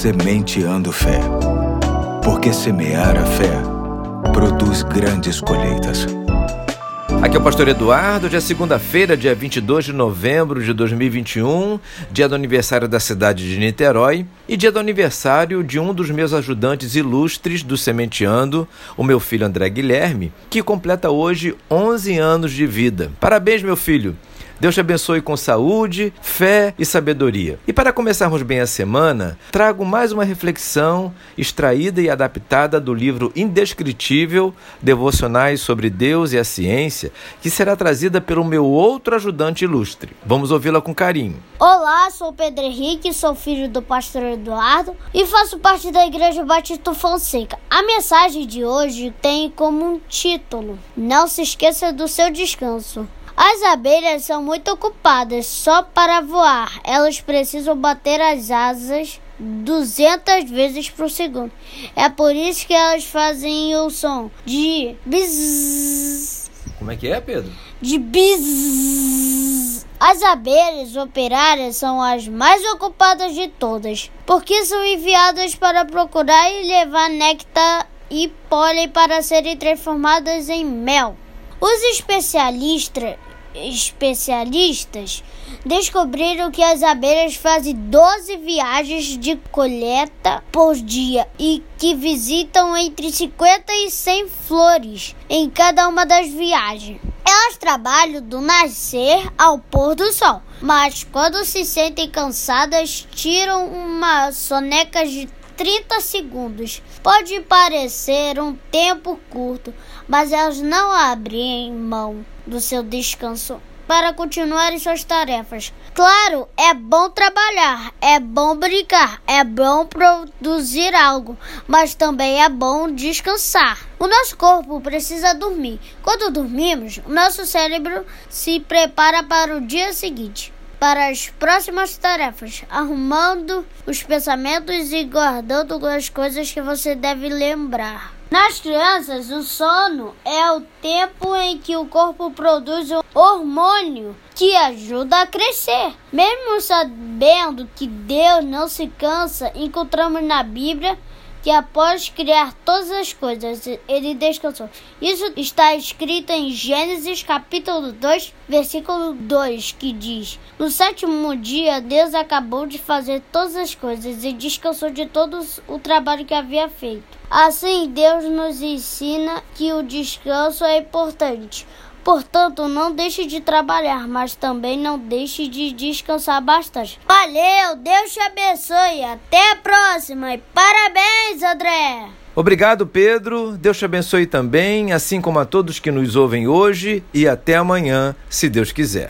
Sementeando Fé. Porque semear a fé produz grandes colheitas. Aqui é o pastor Eduardo, dia segunda-feira, dia 22 de novembro de 2021, dia do aniversário da cidade de Niterói e dia do aniversário de um dos meus ajudantes ilustres do Sementeando, o meu filho André Guilherme, que completa hoje 11 anos de vida. Parabéns, meu filho! Deus te abençoe com saúde, fé e sabedoria. E para começarmos bem a semana, trago mais uma reflexão extraída e adaptada do livro indescritível Devocionais sobre Deus e a Ciência, que será trazida pelo meu outro ajudante ilustre. Vamos ouvi-la com carinho. Olá, sou Pedro Henrique, sou filho do pastor Eduardo e faço parte da Igreja Batista Fonseca. A mensagem de hoje tem como um título: Não se esqueça do seu descanso. As abelhas são muito ocupadas só para voar. Elas precisam bater as asas 200 vezes por segundo. É por isso que elas fazem o som de bis. Como é que é, Pedro? De bis. As abelhas operárias são as mais ocupadas de todas, porque são enviadas para procurar e levar néctar e pólen para serem transformadas em mel. Os especialistas especialistas descobriram que as abelhas fazem 12 viagens de colheita por dia e que visitam entre 50 e 100 flores em cada uma das viagens. Elas trabalham do nascer ao pôr do sol, mas quando se sentem cansadas, tiram uma soneca de 30 segundos. Pode parecer um tempo curto, mas elas não abrem mão do seu descanso para continuar suas tarefas. Claro, é bom trabalhar, é bom brincar, é bom produzir algo, mas também é bom descansar. O nosso corpo precisa dormir. Quando dormimos, o nosso cérebro se prepara para o dia seguinte para as próximas tarefas, arrumando os pensamentos e guardando as coisas que você deve lembrar. Nas crianças, o sono é o tempo em que o corpo produz um hormônio que ajuda a crescer. Mesmo sabendo que Deus não se cansa, encontramos na Bíblia que após criar todas as coisas, ele descansou. Isso está escrito em Gênesis capítulo 2, versículo 2, que diz: No sétimo dia, Deus acabou de fazer todas as coisas e descansou de todo o trabalho que havia feito. Assim, Deus nos ensina que o descanso é importante. Portanto, não deixe de trabalhar, mas também não deixe de descansar bastante. Valeu, Deus te abençoe. Até a próxima e parabéns, André. Obrigado, Pedro. Deus te abençoe também, assim como a todos que nos ouvem hoje e até amanhã, se Deus quiser.